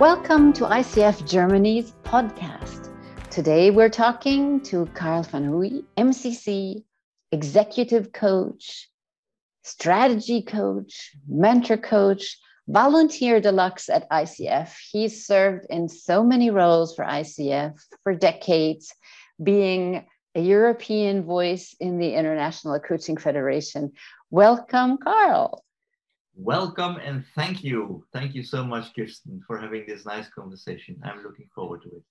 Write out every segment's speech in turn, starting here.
Welcome to ICF Germany's podcast. Today we're talking to Carl van Hooy, MCC, executive coach, strategy coach, mentor coach, volunteer deluxe at ICF. He's served in so many roles for ICF for decades, being a European voice in the International Coaching Federation. Welcome, Carl. Welcome and thank you. Thank you so much, Kirsten, for having this nice conversation. I'm looking forward to it.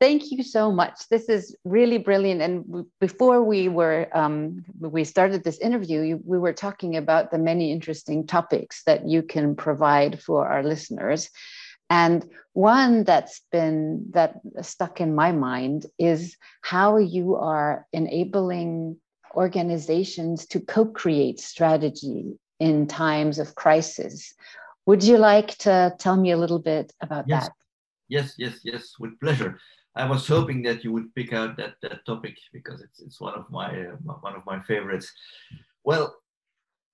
Thank you so much. This is really brilliant. And before we were um, we started this interview, we were talking about the many interesting topics that you can provide for our listeners. And one that's been that stuck in my mind is how you are enabling organizations to co-create strategy in times of crisis. Would you like to tell me a little bit about yes. that? Yes, yes, yes, with pleasure. I was hoping that you would pick out that, that topic because it's, it's one of my uh, one of my favorites. Well,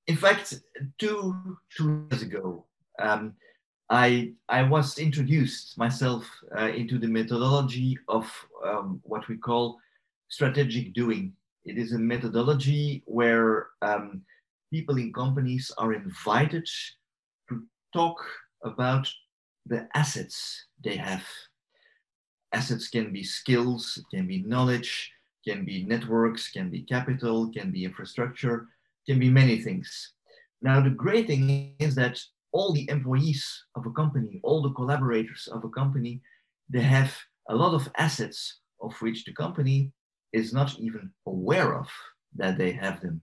in fact, two two years ago, um, I, I was introduced myself uh, into the methodology of um, what we call strategic doing. It is a methodology where um, people in companies are invited to talk about the assets they have. Assets can be skills, can be knowledge, can be networks, can be capital, can be infrastructure, can be many things. Now, the great thing is that all the employees of a company, all the collaborators of a company, they have a lot of assets of which the company is not even aware of that they have them.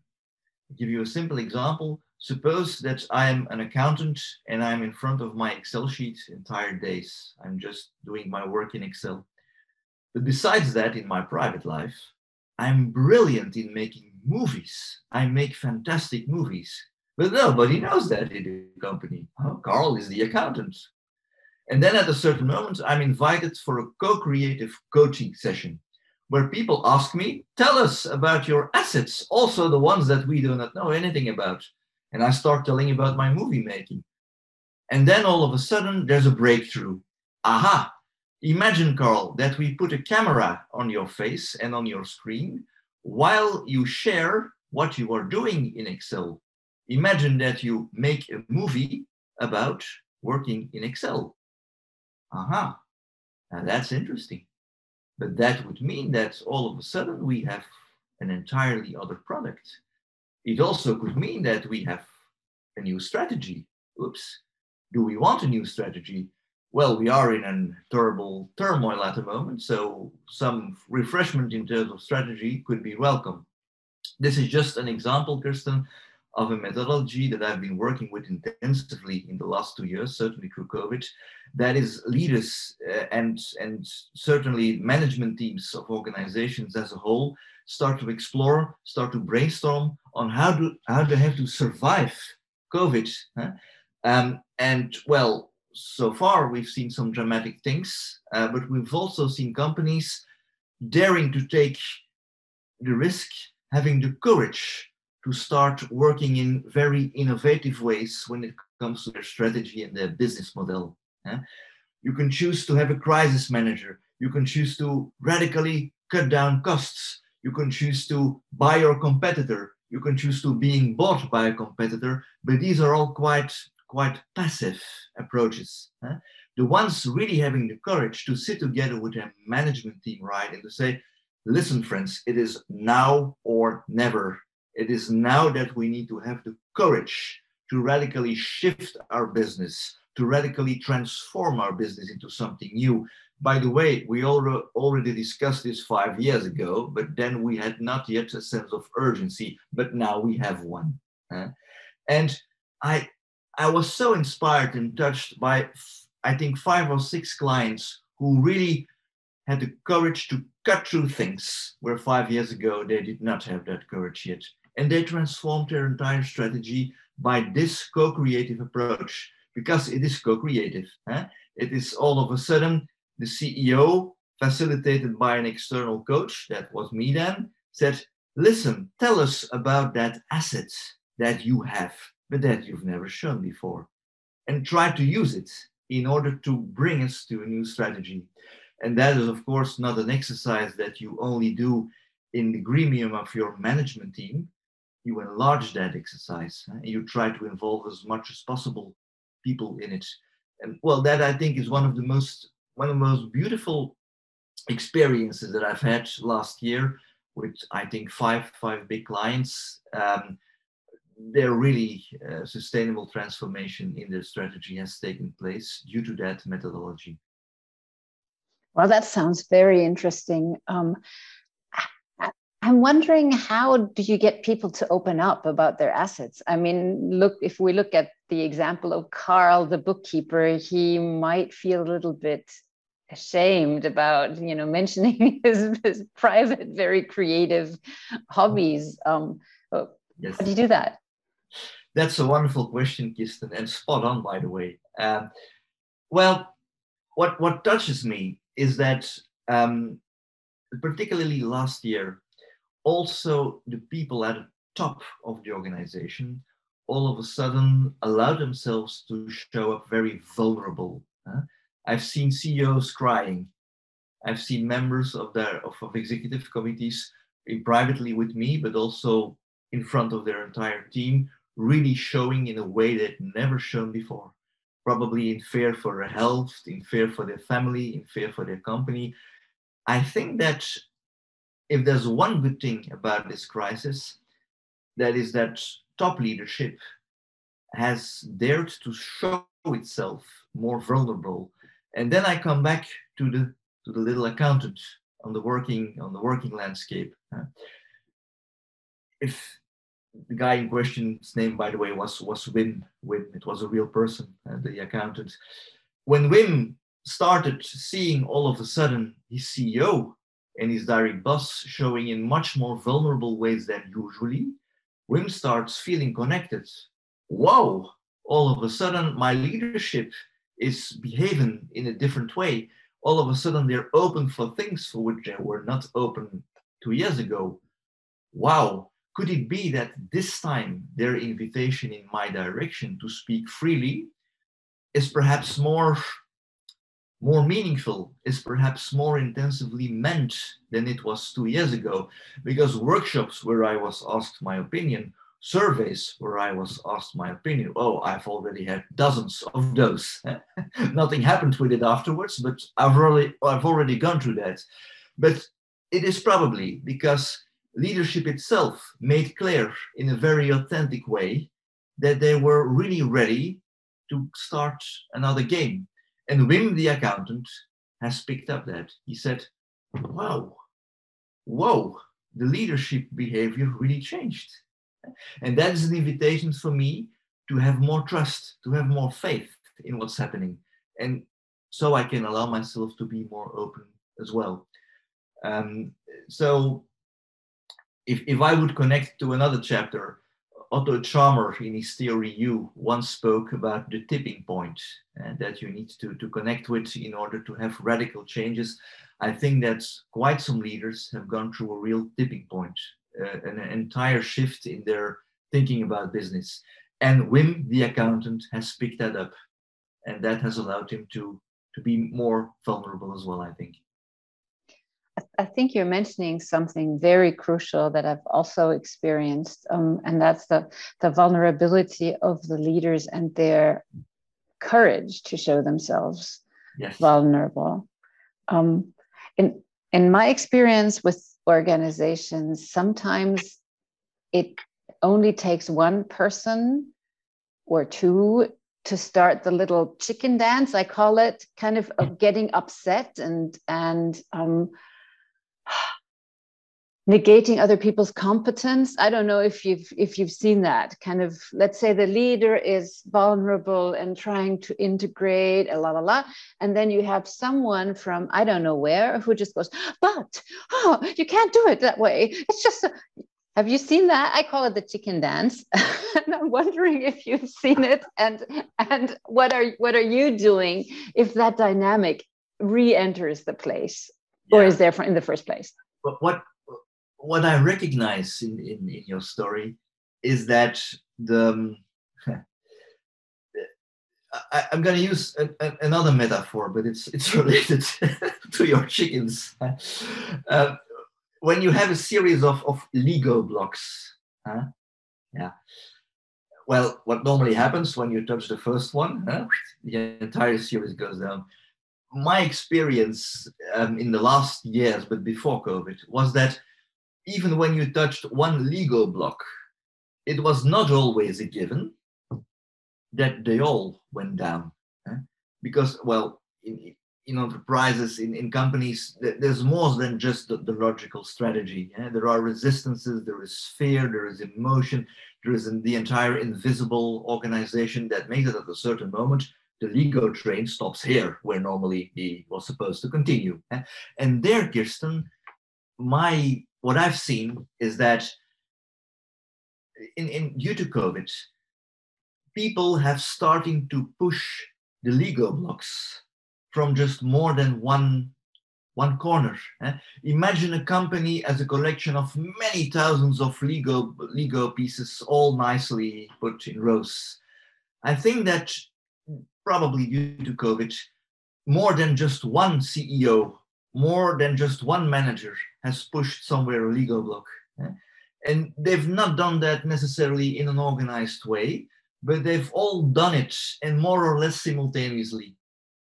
I'll give you a simple example. Suppose that I'm an accountant and I'm in front of my Excel sheet entire days. I'm just doing my work in Excel. But besides that, in my private life, I'm brilliant in making movies. I make fantastic movies. But nobody knows that in the company. Oh, Carl is the accountant. And then at a certain moment, I'm invited for a co creative coaching session where people ask me, Tell us about your assets, also the ones that we do not know anything about. And I start telling about my movie making. And then all of a sudden, there's a breakthrough. Aha! Imagine, Carl, that we put a camera on your face and on your screen while you share what you are doing in Excel imagine that you make a movie about working in Excel. Aha, now that's interesting. But that would mean that all of a sudden we have an entirely other product. It also could mean that we have a new strategy. Oops, do we want a new strategy? Well, we are in a terrible turmoil at the moment, so some refreshment in terms of strategy could be welcome. This is just an example, Kirsten, of a methodology that I've been working with intensively in the last two years, certainly through COVID, that is leaders uh, and, and certainly management teams of organizations as a whole start to explore, start to brainstorm on how do how they have to survive COVID. Huh? Um, and well, so far we've seen some dramatic things, uh, but we've also seen companies daring to take the risk, having the courage to start working in very innovative ways when it comes to their strategy and their business model. Yeah? You can choose to have a crisis manager. You can choose to radically cut down costs. You can choose to buy your competitor. You can choose to being bought by a competitor. But these are all quite quite passive approaches. The ones really having the courage to sit together with their management team, right, and to say, listen, friends, it is now or never it is now that we need to have the courage to radically shift our business, to radically transform our business into something new. By the way, we already discussed this five years ago, but then we had not yet a sense of urgency, but now we have one. And I, I was so inspired and touched by, I think, five or six clients who really had the courage to cut through things where five years ago they did not have that courage yet. And they transformed their entire strategy by this co creative approach because it is co creative. Eh? It is all of a sudden the CEO, facilitated by an external coach, that was me then, said, Listen, tell us about that asset that you have, but that you've never shown before, and try to use it. in order to bring us to a new strategy. And that is, of course, not an exercise that you only do in the gremium of your management team. You enlarge that exercise and you try to involve as much as possible people in it. And well, that I think is one of the most one of the most beautiful experiences that I've had last year with I think five five big clients. Um, they're really uh, sustainable transformation in their strategy has taken place due to that methodology. Well, that sounds very interesting. Um, I'm wondering how do you get people to open up about their assets? I mean, look, if we look at the example of Carl, the bookkeeper, he might feel a little bit ashamed about, you know, mentioning his, his private, very creative hobbies. Um, yes. How do you do that? That's a wonderful question, Kirsten, and spot on, by the way. Um, well, what what touches me is that, um, particularly last year, also the people at the top of the organization all of a sudden allow themselves to show up very vulnerable. Huh? I've seen CEOs crying. I've seen members of their of, of executive committees privately with me, but also in front of their entire team, really showing in a way they'd never shown before. Probably in fear for their health, in fear for their family, in fear for their company. I think that if there's one good thing about this crisis, that is that top leadership has dared to show itself more vulnerable. And then I come back to the to the little accountant on the working on the working landscape. If the guy in question's name, by the way, was was Wim. Wim, it was a real person, uh, the accountant. When Wim started seeing all of a sudden his CEO and his direct boss showing in much more vulnerable ways than usually, Wim starts feeling connected. Wow, all of a sudden my leadership is behaving in a different way. All of a sudden they're open for things for which they were not open two years ago. Wow, could it be that this time their invitation in my direction to speak freely is perhaps more more meaningful is perhaps more intensively meant than it was two years ago because workshops where i was asked my opinion surveys where i was asked my opinion oh i've already had dozens of those. Nothing happened with it afterwards but i've already i've already gone through that. But it is probably because leadership itself made clear in a very authentic way that they were really ready to start another game and Wim, the accountant, has picked up that. He said, wow, whoa, the leadership behavior really changed. And that is an invitation for me to have more trust, to have more faith in what's happening. And so I can allow myself to be more open as well. Um, so if, if I would connect to another chapter, Otto Scharmer in his theory U once spoke about the tipping point uh, that you need to, to connect with in order to have radical changes. I think that quite some leaders have gone through a real tipping point, uh, an entire shift in their thinking about business. And Wim, the accountant, has picked that up. And that has allowed him to, to be more vulnerable as well, I think. I think you're mentioning something very crucial that I've also experienced, um, and that's the, the vulnerability of the leaders and their courage to show themselves yes. vulnerable. Um, in, in my experience with organizations, sometimes it only takes one person or two to start the little chicken dance i call it kind of of getting upset and and um, negating other people's competence. I don't know if you've if you've seen that. Kind of let's say the leader is vulnerable and trying to integrate a la la la and then you have someone from i don't know where who just goes but oh you can't do it that way. It's just a, have you seen that? I call it the chicken dance. And i'm wondering if you've seen it and and what are what are you doing if that dynamic re-enters the place? Yeah. or is there in the first place? But what what I recognize in, in, in your story is that the um, I, am going to use a, a, another metaphor, but it's it's related to your chickens. Uh, when you have a series of, of Lego blocks, huh? yeah. Well, what normally happens when you touch the first one, huh? the entire series goes down. My experience um, in the last years, but before COVID, was that even when you touched one Lego block, it was not always a given that they all went down. Eh? Because, well, in, in enterprises, in, in companies, there's more than just the, the logical strategy. Eh? There are resistances, there is fear, there is emotion, there is the entire invisible organization that makes it at a certain moment the Lego train stops here, where normally he was supposed to continue. Eh? And there, Kirsten, my what I've seen is that in, in due to COVID, people have starting to push the Lego blocks from just more than one one corner. Eh? Imagine a company as a collection of many thousands of Lego Lego pieces, all nicely put in rows. I think that probably due to COVID, more than just one CEO, more than just one manager has pushed somewhere a Lego block. Eh? And they've not done that necessarily in an organized way, but they've all done it and more or less simultaneously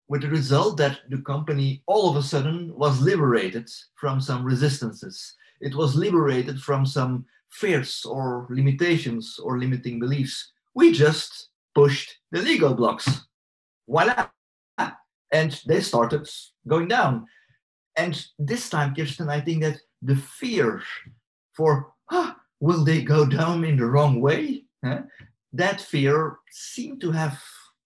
with the result that the company all of a sudden was liberated from some resistances. It was liberated from some fears or limitations or limiting beliefs. We just pushed the Lego blocks. Voila! And they started going down. And this time, Kirsten, I think that the fear for, ah, will they go down in the wrong way? Huh? that fear seemed to have,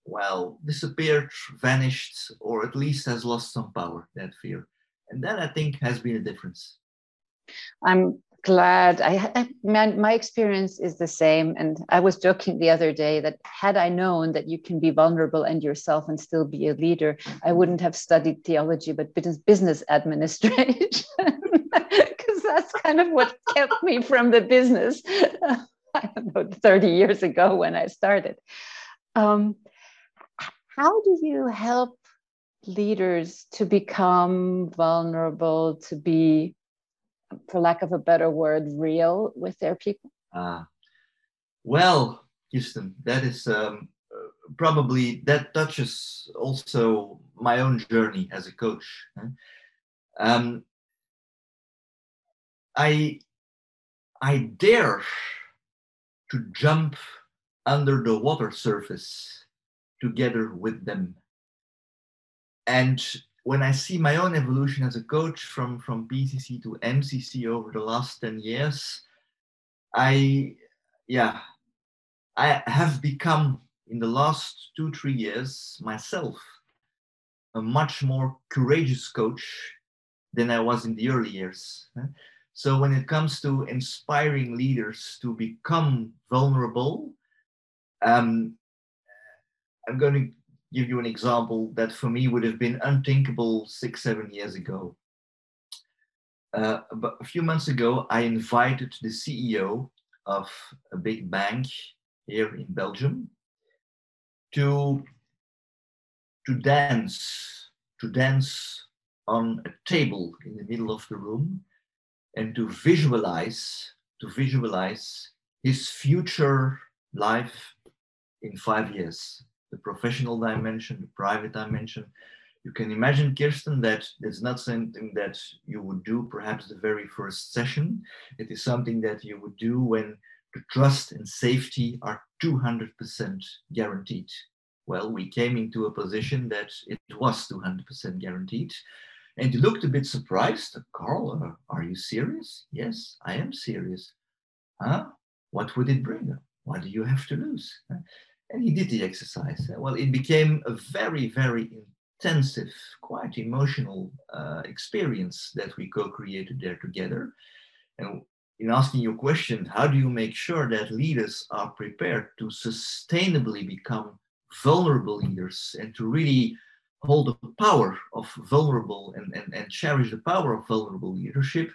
well, disappeared, vanished, or at least has lost some power, that fear. And that I think has been a difference. I'm glad. I, I my, my experience is the same. And I was joking the other day that had I known that you can be vulnerable and yourself and still be a leader, I wouldn't have studied theology, but business, business administration. Because that's kind of what kept me from the business. I don't know, 30 years ago when I started. Um, how do you help leaders to become vulnerable, to be, for lack of a better word, real with their people? Uh, well, Kirsten, that is um, probably, that touches also my own journey as a coach. Um, I, I dare to jump under the water surface together with them. And when I see my own evolution as a coach from, from PCC to MCC over the last 10 years, I, yeah, I have become in the last two, three years myself a much more courageous coach than I was in the early years. So when it comes to inspiring leaders to become vulnerable, um, I'm going to give you an example that for me would have been unthinkable six, seven years ago. Uh, but a few months ago, I invited the CEO of a big bank here in Belgium to, to dance, to dance on a table in the middle of the room and to visualize to visualize his future life in five years the professional dimension the private dimension you can imagine kirsten that it's not something that you would do perhaps the very first session it is something that you would do when the trust and safety are 200% guaranteed well we came into a position that it was 200% guaranteed and you looked a bit surprised. Carl, uh, are you serious? Yes, I am serious. Huh? What would it bring? What do you have to lose? And he did the exercise. Well, it became a very, very intensive, quite emotional uh, experience that we co created there together. And in asking your question, how do you make sure that leaders are prepared to sustainably become vulnerable leaders and to really hold the power of vulnerable and, and, and cherish the power of vulnerable leadership,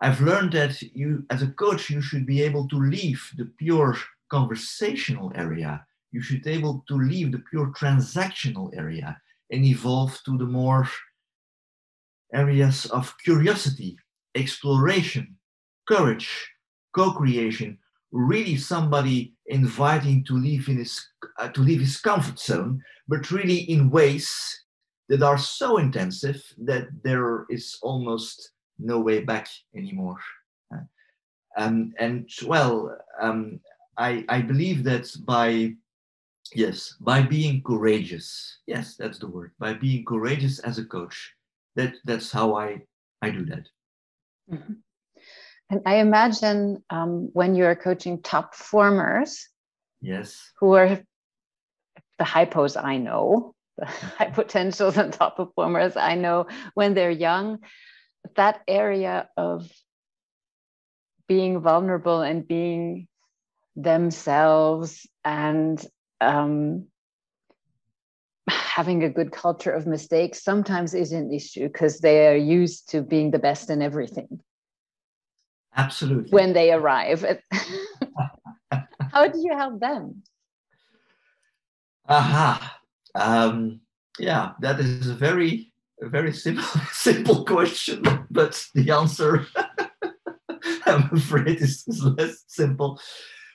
I've learned that you, as a coach, you should be able to leave the pure conversational area you should be able to leave the pure transactional area and evolve to the more areas of curiosity, exploration, courage, co-creation, really somebody inviting to leave in his uh, to leave his comfort zone, but really in ways that are so intensive that there is almost no way back anymore. Uh, um, and well, um, I, I believe that by yes, by being courageous, yes, that's the word, by being courageous as a coach, that that's how I I do that. Mm-hmm. And I imagine um, when you're coaching top performers, yes, who are the hypos I know, the high potentials and top performers I know when they're young, that area of being vulnerable and being themselves and um, having a good culture of mistakes sometimes is an issue because they are used to being the best in everything. Absolutely. When they arrive. How do you help them? Aha. Um, yeah, that is a very, a very simple, simple question, but the answer, I'm afraid, is, is less simple.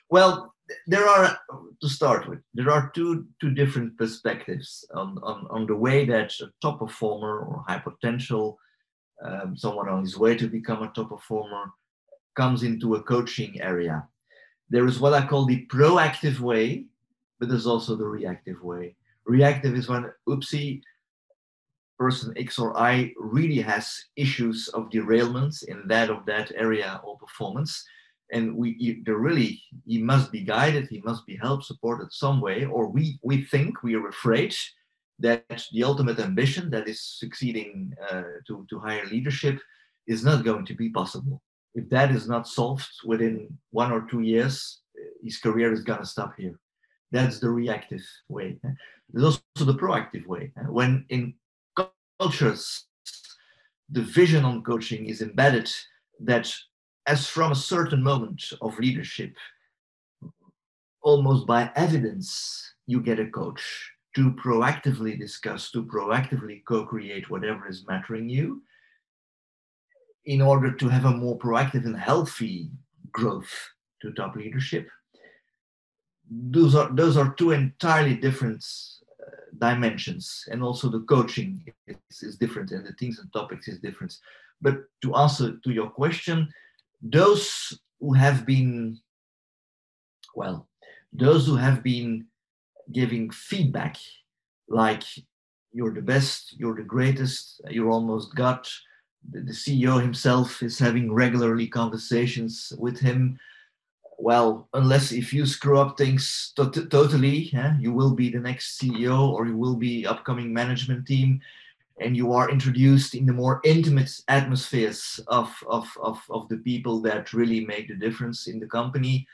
Well, there are to start with there are two two different perspectives on on, on the way that a top performer or high potential um, someone on his way to become a top performer comes into a coaching area. There is what i call the proactive way but there's also the reactive way. Reactive is when oopsie person x or i really has issues of derailments in that of that area or performance and we they really he must be guided he must be helped supported some way or we we think we are afraid that the ultimate ambition that is succeeding uh, to, to higher leadership is not going to be possible. If that is not solved within one or two years his career is going to stop here. That's the reactive way there's also the proactive way when in cultures the vision on coaching is embedded that as from a certain moment of leadership, almost by evidence, you get a coach to proactively discuss, to proactively co create whatever is mattering you in order to have a more proactive and healthy growth to top leadership. Those are, those are two entirely different uh, dimensions, and also the coaching is, is different, and the things and topics is different. But to answer to your question, those who have been, well, those who have been giving feedback, like you're the best, you're the greatest, you're almost God. The, the CEO himself is having regularly conversations with him. Well, unless if you screw up things to- totally, yeah, you will be the next CEO or you will be upcoming management team and you are introduced in the more intimate atmospheres of, of, of, of the people that really make the difference in the company,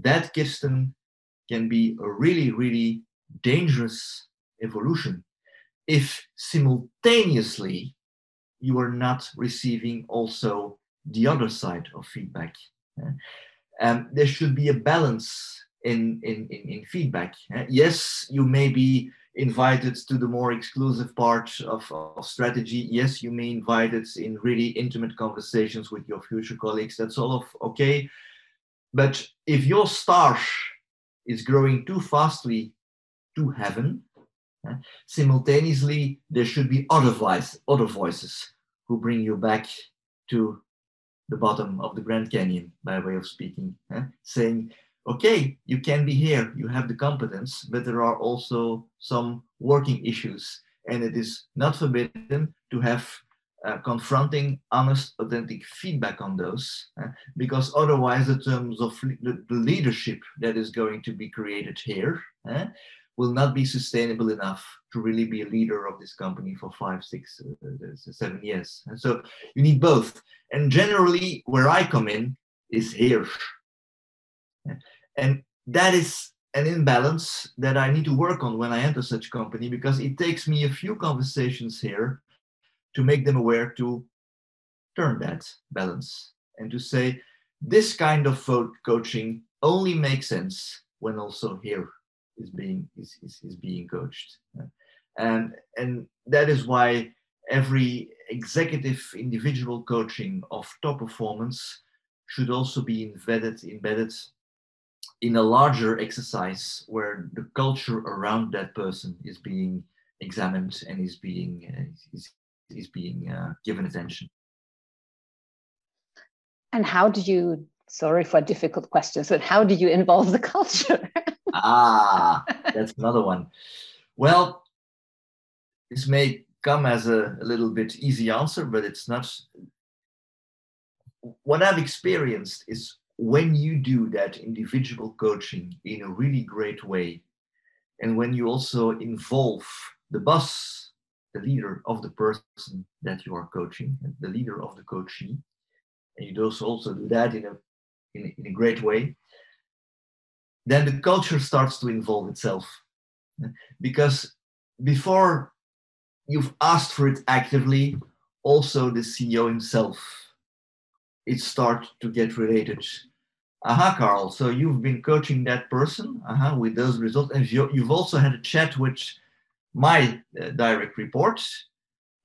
that Kirsten can be a really, really dangerous evolution if simultaneously you are not receiving also the other side of feedback. Um, there should be a balance in, in, in, in feedback. Yes, you may be invited to the more exclusive part of, of strategy. Yes, you may invite it in really intimate conversations with your future colleagues. That's all of okay. But if your star is growing too fastly to heaven, simultaneously there should be other voice, other voices who bring you back to the bottom of the Grand Canyon, by way of speaking, saying, okay, you can be here, you have the competence, but there are also some working issues. And it is not forbidden to have uh, confronting, honest, authentic feedback on those, uh, because otherwise, the terms of the, the, leadership that is going to be created here, uh, will not be sustainable enough to really be a leader of this company for five, six, uh, seven years. And so you need both. And generally, where I come in is here. And that is an imbalance that I need to work on when I enter such company because it takes me a few conversations here to make them aware to turn that balance and to say this kind of coaching only makes sense when also here is being is, is, is being coached. And and that is why every executive individual coaching of top performance should also be embedded embedded in a larger exercise where the culture around that person is being examined and is being uh, is, is being uh, given attention. And how do you sorry for difficult questions but how do you involve the culture? Ah that's another one. Well this may come as a, a little bit easy answer but it's not. What i've experienced is when you do that individual coaching in a really great way and when you also involve the boss the leader of the person that you are coaching the leader of the coachee and you also also do that in a in, in a great way then the culture starts to involve itself. Because before you've asked for it actively also the ceo himself it starts to get related. Aha carl so you've been coaching that person aha with those results and you, you've also had a chat with my uh, direct report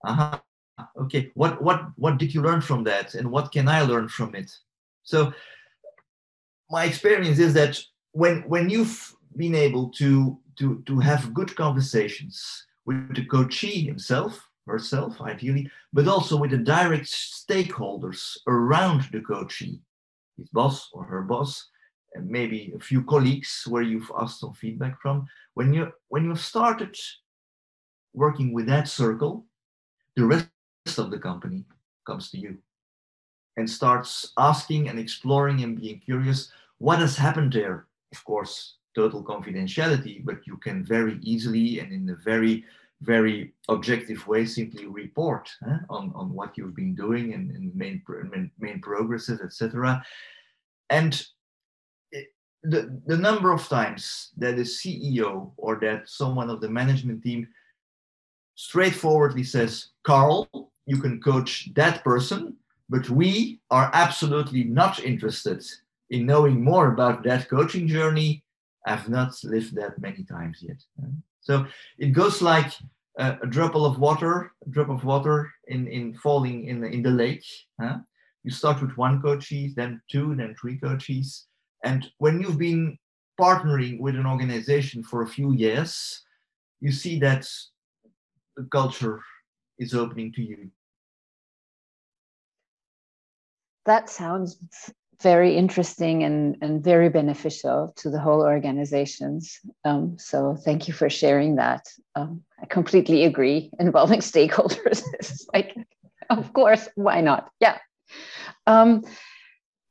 aha okay what what what did you learn from that and what can i learn from it? So my experience is that when when you've been able to to to have good conversations with the coachee himself herself ideally but also with the direct stakeholders around the coachee his boss or her boss and maybe a few colleagues where you've asked some feedback from. When you when you've started working with that circle the rest of the company comes to you and starts asking and exploring and being curious what has happened there? Of course total confidentiality but you can very easily and in a very very objective way simply report eh, on, on what you've been doing and, and main, main, main progresses etc and the, the number of times that the ceo or that someone of the management team straightforwardly says carl you can coach that person, but we are absolutely not interested in knowing more about that coaching journey. I've not lived that many times yet. So it goes like a, a drop of water, a drop of water in, in falling in the, in the lake. Huh? You start with one coachee, then two, then three coachees. And when you've been partnering with an organization for a few years, you see that the culture is opening to you. That sounds very interesting and, and very beneficial to the whole organizations. Um, so thank you for sharing that. Um, I completely agree. Involving stakeholders is like, of course, why not? Yeah. Um,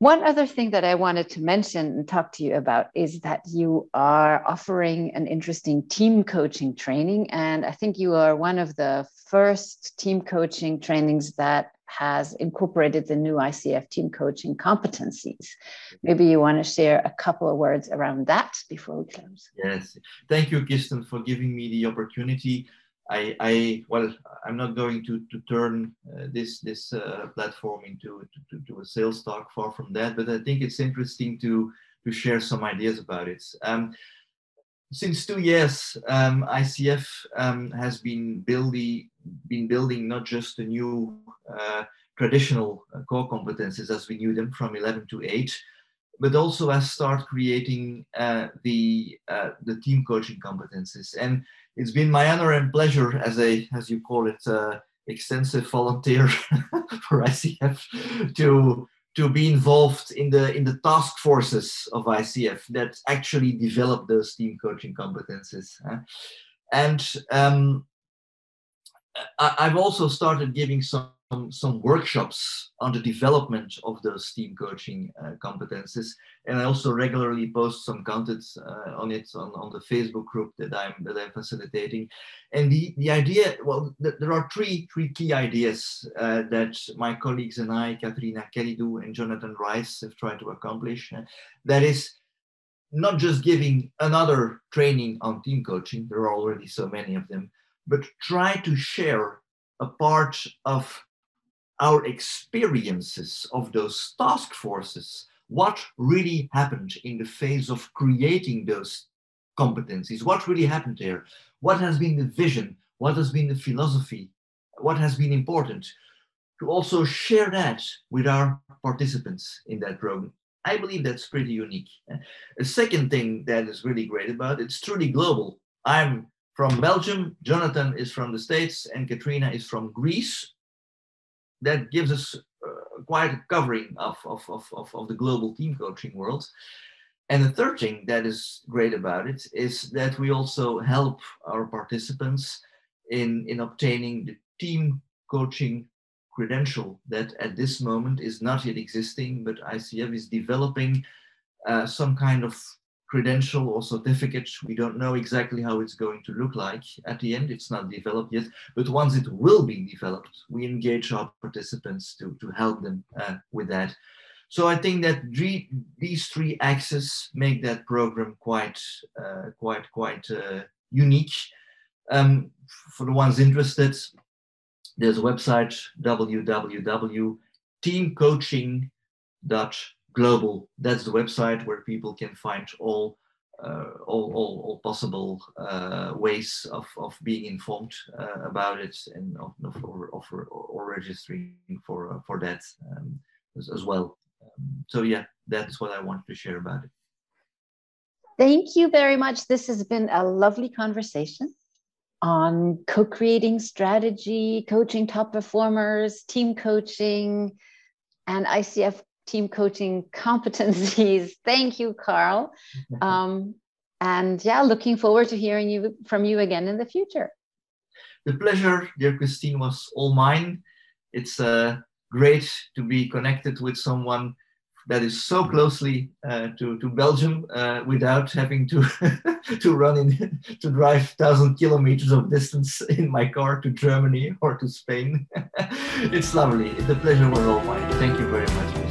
one other thing that I wanted to mention and talk to you about is that you are offering an interesting team coaching training. And I think you are one of the first team coaching trainings that has incorporated the new ICF team coaching competencies. Maybe you want to share a couple of words around that before we close. Yes, thank you, Kirsten, for giving me the opportunity. I, I well, I'm not going to, to turn uh, this this uh, platform into to, to, to, a sales talk. Far from that, but I think it's interesting to to share some ideas about it. Um, since two years, um, ICF um, has been building been building not just the new uh, traditional uh, core competences as we knew them from 11 to 8, but also has start creating uh, the uh, the team coaching competences. And it's been my honor and pleasure as a as you call it uh, extensive volunteer for ICF to to be involved in the in the task forces of ICF that actually develop those team coaching competences. And um, I, have also started giving some some workshops on the development of those team coaching uh, competences and i also regularly post some content uh, on it on, on the facebook group that i'm that i'm facilitating. And the the idea well th- there are three three key ideas uh, that my colleagues and i katrina kellydo and jonathan reitz have tried to accomplish. That is not just giving another training on team coaching there are already so many of them but try to share a part of our experiences of those task forces, what really happened in the phase of creating those competencies. What really happened there? What has been the vision? What has been the philosophy? What has been important? To also share that with our participants in that program. I believe that's pretty unique. A second thing that is really great about it, it's truly global. I'm from Belgium, Jonathan is from the States, and Katrina is from Greece. That gives us uh, quite a covering of, of, of, of, of the global team coaching world. And the third thing that is great about it is that we also help our participants in, in obtaining the team coaching credential that at this moment is not yet existing, but ICF is developing uh, some kind of credential or certificate. We don't know exactly how it's going to look like at the end. It's not developed yet, but once it will be developed, we engage our participants to, to help them uh, with that. So I think that three, these three axes make that program quite, uh, quite, quite uh, unique. Um, for the ones interested, there's a website www.teamcoaching.global. That's the website where people can find all uh, all, all, all, possible uh, ways of, of being informed uh, about it and of, of, or, or, or registering for, uh, for that um, as, as, well. Um, so yeah, that's what I wanted to share about it. Thank you very much. This has been a lovely conversation on co creating strategy, coaching top performers, team coaching, and ICF team coaching competencies. Thank you, Carl. Um, and yeah, looking forward to hearing you from you again in the future. The pleasure, dear Christine, was all mine. It's uh, great to be connected with someone that is so closely uh, to, to Belgium uh, without having to to run in to drive thousand kilometers of distance in my car to Germany or to Spain. it's lovely. The pleasure was all mine. Thank you very much.